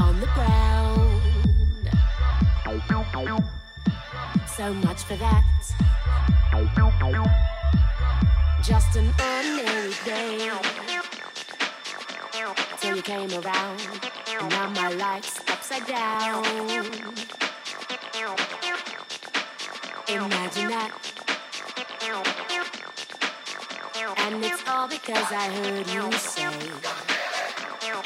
on the ground. So much for that. Just an ordinary day. Till you came around. And now my life's upside down. Imagine that. And it's all because I heard you say.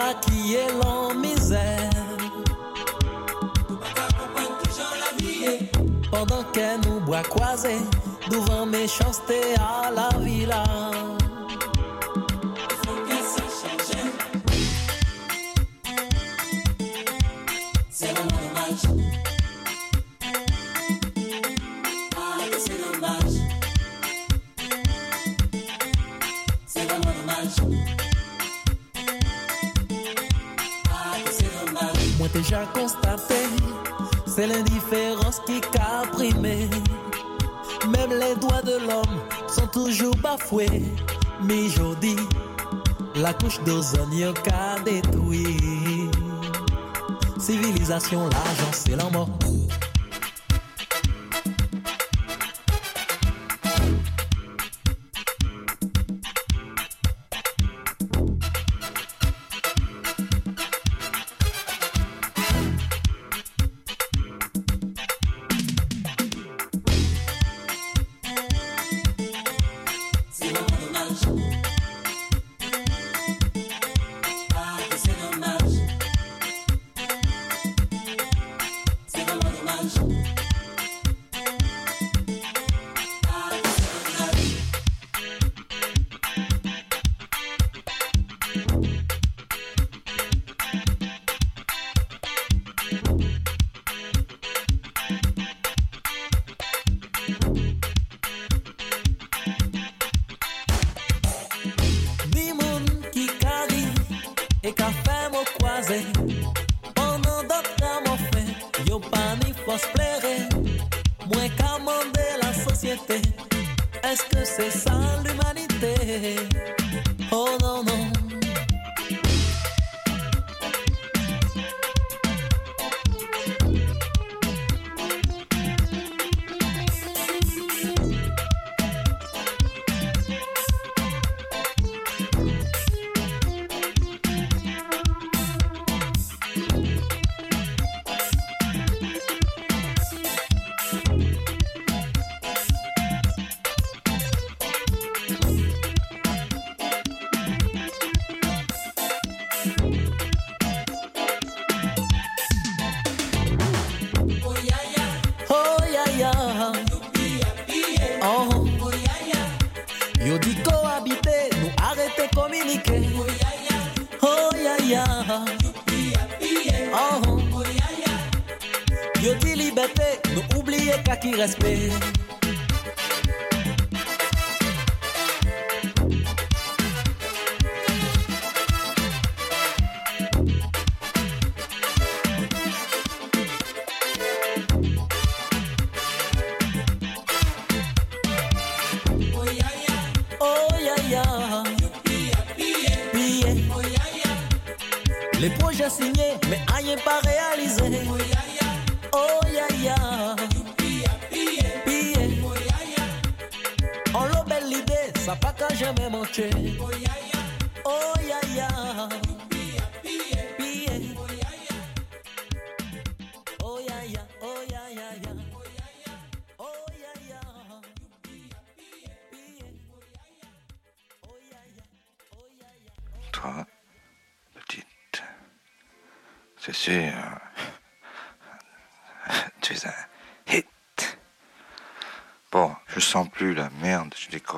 maquillé Toujou bafwe, mi jodi, la kouch do zon yon ka detwi. Sivilizasyon la jansè la.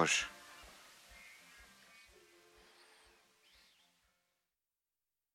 ojos.